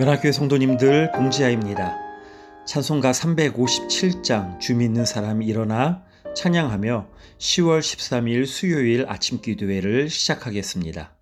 연합교회 성도님들 봉지아입니다. 찬송가 357장 주 믿는 사람이 일어나 찬양하며 10월 13일 수요일 아침 기도회를 시작하겠습니다.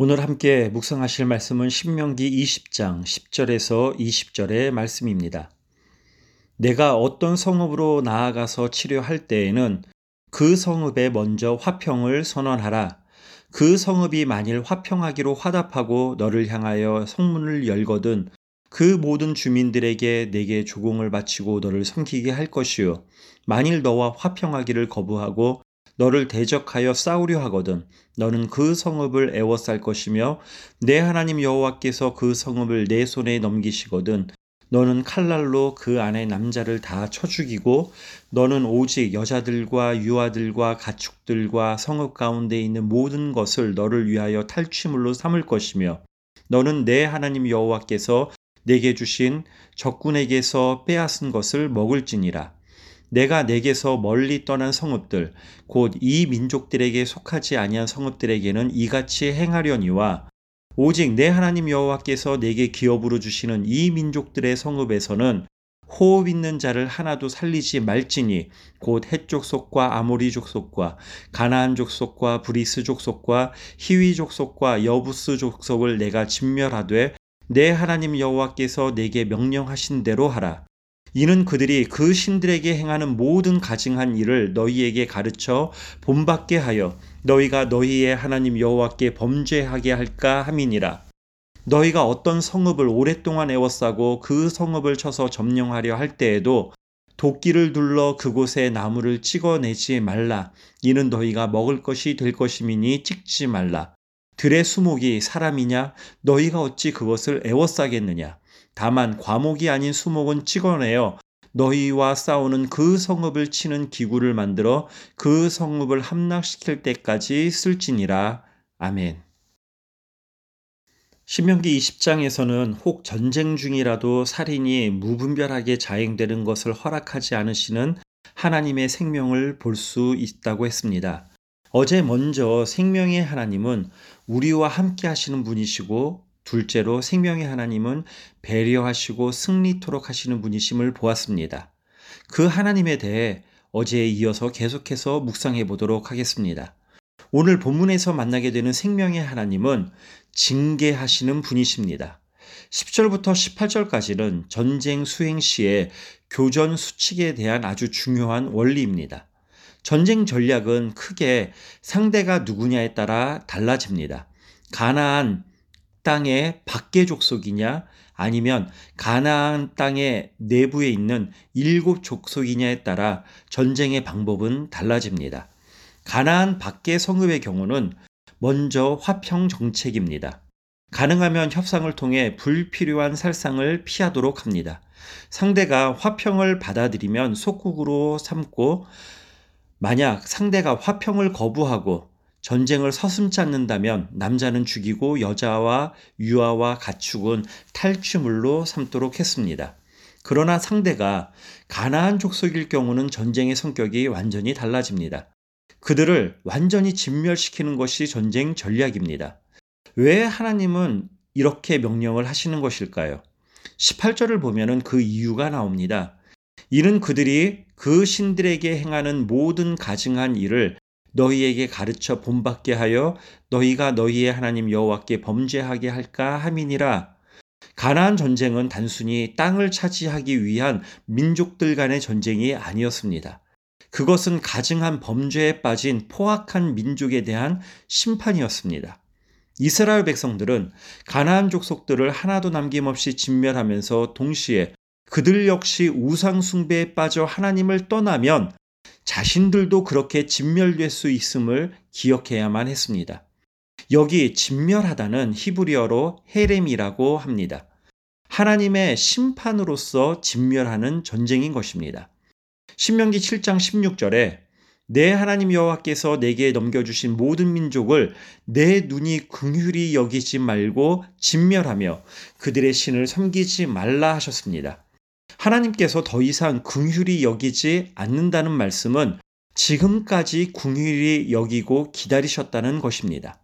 오늘 함께 묵상하실 말씀은 신명기 20장 10절에서 20절의 말씀입니다. 내가 어떤 성읍으로 나아가서 치료할 때에는 그 성읍에 먼저 화평을 선언하라. 그 성읍이 만일 화평하기로 화답하고 너를 향하여 성문을 열거든 그 모든 주민들에게 내게 조공을 바치고 너를 섬기게 할 것이요. 만일 너와 화평하기를 거부하고 너를 대적하여 싸우려 하거든 너는 그 성읍을 애워쌀 것이며 내 하나님 여호와께서 그 성읍을 내 손에 넘기시거든 너는 칼날로 그 안에 남자를 다 쳐 죽이고 너는 오직 여자들과 유아들과 가축들과 성읍 가운데 있는 모든 것을 너를 위하여 탈취물로 삼을 것이며 너는 내 하나님 여호와께서 내게 주신 적군에게서 빼앗은 것을 먹을지니라. 네가 네게서 멀리 떠난 성읍들 곧 이 민족들에게 속하지 아니한 성읍들에게는 이같이 행하려니와 오직 네 하나님 여호와께서 네게 기업으로 주시는 이 민족들의 성읍에서는 호흡 있는 자를 하나도 살리지 말지니 곧 헷족속과 아모리 족속과 가나안 족속과 브리스 족속과 히위 족속과 여부스 족속을 네가 진멸하되 네 하나님 여호와께서 네게 명령하신 대로 하라. 이는 그들이 그 신들에게 행하는 모든 가증한 일을 너희에게 가르쳐 본받게 하여 너희가 너희의 하나님 여호와께 범죄하게 할까 함이니라. 너희가 어떤 성읍을 오랫동안 애워싸고 그 성읍을 쳐서 점령하려 할 때에도 도끼를 둘러 그곳에 나무를 찍어내지 말라. 이는 너희가 먹을 것이 될 것임이니 찍지 말라. 들의 수목이 사람이냐? 너희가 어찌 그것을 애워싸겠느냐? 다만 과목이 아닌 수목은 찍어내어 너희와 싸우는 그 성읍을 치는 기구를 만들어 그 성읍을 함락시킬 때까지 쓸지니라. 아멘. 신명기 20장에서는 혹 전쟁 중이라도 살인이 무분별하게 자행되는 것을 허락하지 않으시는 하나님의 생명을 볼 수 있다고 했습니다. 어제 먼저 생명의 하나님은 우리와 함께 하시는 분이시고 둘째로 생명의 하나님은 배려하시고 승리토록 하시는 분이심을 보았습니다. 그 하나님에 대해 어제에 이어서 계속해서 묵상해 보도록 하겠습니다. 오늘 본문에서 만나게 되는 생명의 하나님은 징계하시는 분이십니다. 10절부터 18절까지는 전쟁 수행 시에 교전 수칙에 대한 아주 중요한 원리입니다. 전쟁 전략은 크게 상대가 누구냐에 따라 달라집니다. 가나안 땅의 밖의 족속이냐 아니면 가나안 땅의 내부에 있는 일곱 족속이냐에 따라 전쟁의 방법은 달라집니다. 가나안 밖의 성읍의 경우는 먼저 화평 정책입니다. 가능하면 협상을 통해 불필요한 살상을 피하도록 합니다. 상대가 화평을 받아들이면 속국으로 삼고 만약 상대가 화평을 거부하고 전쟁을 서슴지 않는다면 남자는 죽이고 여자와 유아와 가축은 탈취물로 삼도록 했습니다. 그러나 상대가 가나안 족속일 경우는 전쟁의 성격이 완전히 달라집니다. 그들을 완전히 진멸시키는 것이 전쟁 전략입니다. 왜 하나님은 이렇게 명령을 하시는 것일까요? 18절을 보면은 그 이유가 나옵니다. 이는 그들이 그 신들에게 행하는 모든 가증한 일을 너희에게 가르쳐 본받게 하여 너희가 너희의 하나님 여호와께 범죄하게 할까 함이니라. 가나안 전쟁은 단순히 땅을 차지하기 위한 민족들 간의 전쟁이 아니었습니다. 그것은 가증한 범죄에 빠진 포악한 민족에 대한 심판이었습니다. 이스라엘 백성들은 가나안 족속들을 하나도 남김없이 진멸하면서 동시에 그들 역시 우상 숭배에 빠져 하나님을 떠나면 자신들도 그렇게 진멸될 수 있음을 기억해야만 했습니다. 여기 진멸하다는 히브리어로 헤렘이라고 합니다. 하나님의 심판으로서 진멸하는 전쟁인 것입니다. 신명기 7장 16절에 내 하나님 여호와께서 내게 넘겨주신 모든 민족을 내 눈이 긍휼히 여기지 말고 진멸하며 그들의 신을 섬기지 말라 하셨습니다. 하나님께서 더 이상 긍휼히 여기지 않는다는 말씀은 지금까지 긍휼히 여기고 기다리셨다는 것입니다.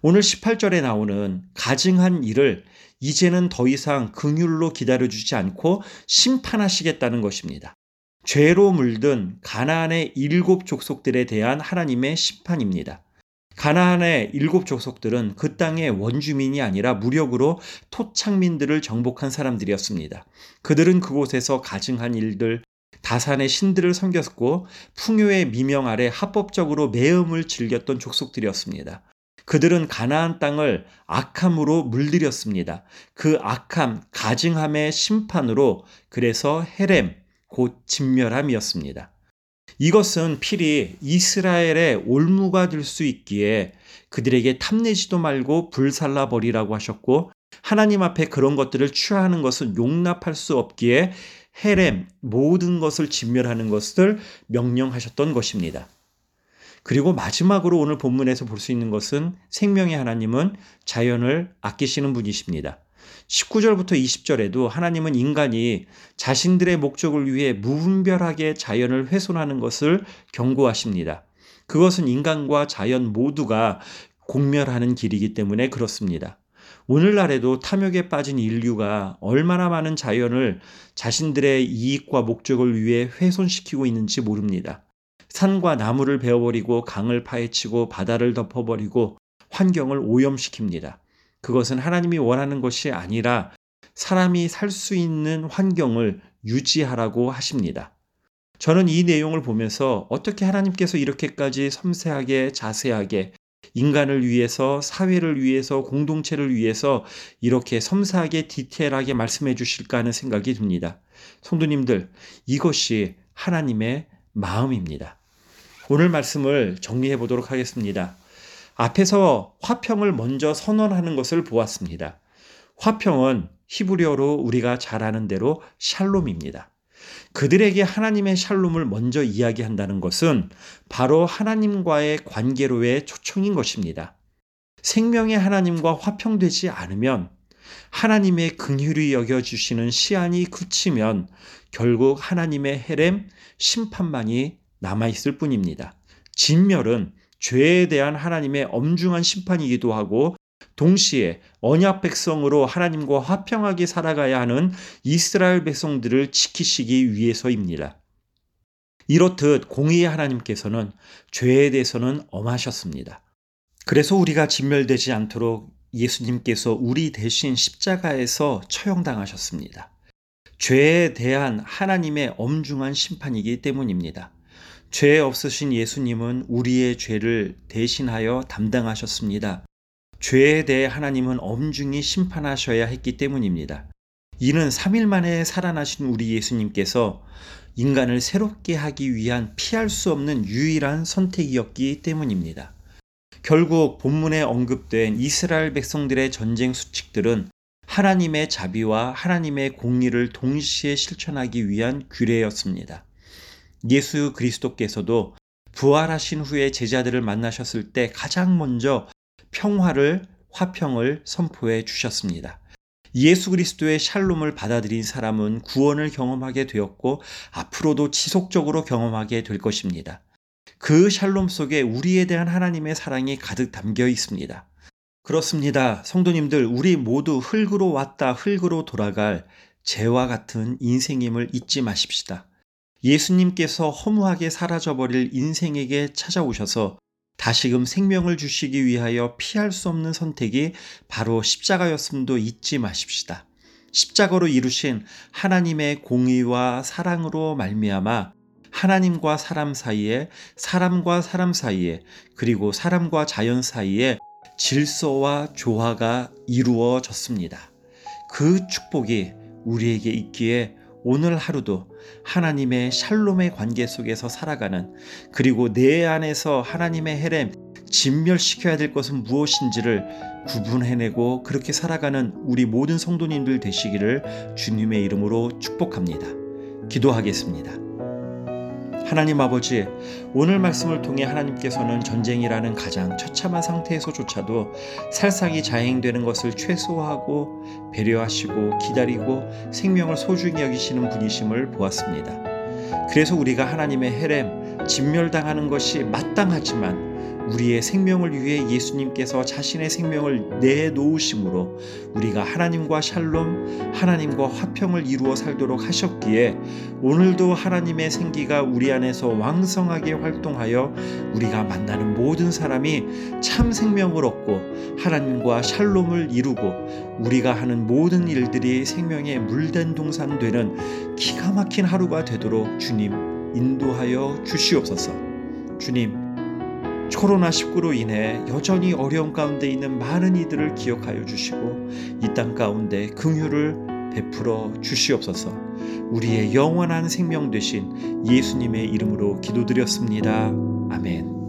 오늘 18절에 나오는 가증한 일을 이제는 더 이상 긍휼로 기다려주지 않고 심판하시겠다는 것입니다. 죄로 물든 가나안의 일곱 족속들에 대한 하나님의 심판입니다. 가나안의 일곱 족속들은 그 땅의 원주민이 아니라 무력으로 토착민들을 정복한 사람들이었습니다. 그들은 그곳에서 가증한 일들, 다산의 신들을 섬겼고 풍요의 미명 아래 합법적으로 매음을 즐겼던 족속들이었습니다. 그들은 가나안 땅을 악함으로 물들였습니다. 그 악함, 가증함의 심판으로 그래서 헤렘, 곧 진멸함이었습니다. 이것은 필히 이스라엘의 올무가 될 수 있기에 그들에게 탐내지도 말고 불살라 버리라고 하셨고 하나님 앞에 그런 것들을 취하는 것은 용납할 수 없기에 헤렘 모든 것을 진멸하는 것을 명령하셨던 것입니다. 그리고 마지막으로 오늘 본문에서 볼 수 있는 것은 생명의 하나님은 자연을 아끼시는 분이십니다. 19절부터 20절에도 하나님은 인간이 자신들의 목적을 위해 무분별하게 자연을 훼손하는 것을 경고하십니다. 그것은 인간과 자연 모두가 공멸하는 길이기 때문에 그렇습니다. 오늘날에도 탐욕에 빠진 인류가 얼마나 많은 자연을 자신들의 이익과 목적을 위해 훼손시키고 있는지 모릅니다. 산과 나무를 베어버리고 강을 파헤치고 바다를 덮어버리고 환경을 오염시킵니다. 그것은 하나님이 원하는 것이 아니라 사람이 살 수 있는 환경을 유지하라고 하십니다. 저는 이 내용을 보면서 어떻게 하나님께서 이렇게까지 섬세하게 자세하게 인간을 위해서 사회를 위해서 공동체를 위해서 이렇게 섬세하게 디테일하게 말씀해 주실까 하는 생각이 듭니다. 성도님들, 이것이 하나님의 마음입니다. 오늘 말씀을 정리해 보도록 하겠습니다. 앞에서 화평을 먼저 선언하는 것을 보았습니다. 화평은 히브리어로 우리가 잘 아는 대로 샬롬입니다. 그들에게 하나님의 샬롬을 먼저 이야기한다는 것은 바로 하나님과의 관계로의 초청인 것입니다. 생명의 하나님과 화평되지 않으면 하나님의 긍휼히 여겨 주시는 시한이 그치면 결국 하나님의 헤렘 심판만이 남아 있을 뿐입니다. 진멸은 죄에 대한 하나님의 엄중한 심판이기도 하고 동시에 언약 백성으로 하나님과 화평하게 살아가야 하는 이스라엘 백성들을 지키시기 위해서입니다. 이렇듯 공의의 하나님께서는 죄에 대해서는 엄하셨습니다. 그래서 우리가 진멸되지 않도록 예수님께서 우리 대신 십자가에서 처형당하셨습니다. 죄에 대한 하나님의 엄중한 심판이기 때문입니다. 죄 없으신 예수님은 우리의 죄를 대신하여 담당하셨습니다. 죄에 대해 하나님은 엄중히 심판하셔야 했기 때문입니다. 이는 3일 만에 살아나신 우리 예수님께서 인간을 새롭게 하기 위한 피할 수 없는 유일한 선택이었기 때문입니다. 결국 본문에 언급된 이스라엘 백성들의 전쟁 수칙들은 하나님의 자비와 하나님의 공의를 동시에 실천하기 위한 규례였습니다. 예수 그리스도께서도 부활하신 후에 제자들을 만나셨을 때 가장 먼저 평화를 화평을 선포해 주셨습니다. 예수 그리스도의 샬롬을 받아들인 사람은 구원을 경험하게 되었고 앞으로도 지속적으로 경험하게 될 것입니다. 그 샬롬 속에 우리에 대한 하나님의 사랑이 가득 담겨 있습니다. 그렇습니다. 성도님들, 우리 모두 흙으로 왔다 흙으로 돌아갈 죄와 같은 인생임을 잊지 마십시다. 예수님께서 허무하게 사라져버릴 인생에게 찾아오셔서 다시금 생명을 주시기 위하여 피할 수 없는 선택이 바로 십자가였음도 잊지 마십시다. 십자가로 이루신 하나님의 공의와 사랑으로 말미암아 하나님과 사람 사이에 사람과 사람 사이에 그리고 사람과 자연 사이에 질서와 조화가 이루어졌습니다. 그 축복이 우리에게 있기에 오늘 하루도 하나님의 샬롬의 관계 속에서 살아가는 그리고 내 안에서 하나님의 헤렘 진멸시켜야 될 것은 무엇인지를 구분해내고 그렇게 살아가는 우리 모든 성도님들 되시기를 주님의 이름으로 축복합니다. 기도하겠습니다. 하나님 아버지, 오늘 말씀을 통해 하나님께서는 전쟁이라는 가장 처참한 상태에서조차도 살상이 자행되는 것을 최소화하고 배려하시고 기다리고 생명을 소중히 여기시는 분이심을 보았습니다. 그래서 우리가 하나님의 헤렘, 진멸당하는 것이 마땅하지만 우리의 생명을 위해 예수님께서 자신의 생명을 내놓으심으로 우리가 하나님과 샬롬, 하나님과 화평을 이루어 살도록 하셨기에 오늘도 하나님의 생기가 우리 안에서 왕성하게 활동하여 우리가 만나는 모든 사람이 참 생명을 얻고 하나님과 샬롬을 이루고 우리가 하는 모든 일들이 생명의 물된 동산 되는 기가 막힌 하루가 되도록 주님 인도하여 주시옵소서. 주님, 코로나 19로 인해 여전히 어려운 가운데 있는 많은 이들을 기억하여 주시고 이 땅 가운데 긍휼을 베풀어 주시옵소서. 우리의 영원한 생명 되신 예수님의 이름으로 기도드렸습니다. 아멘.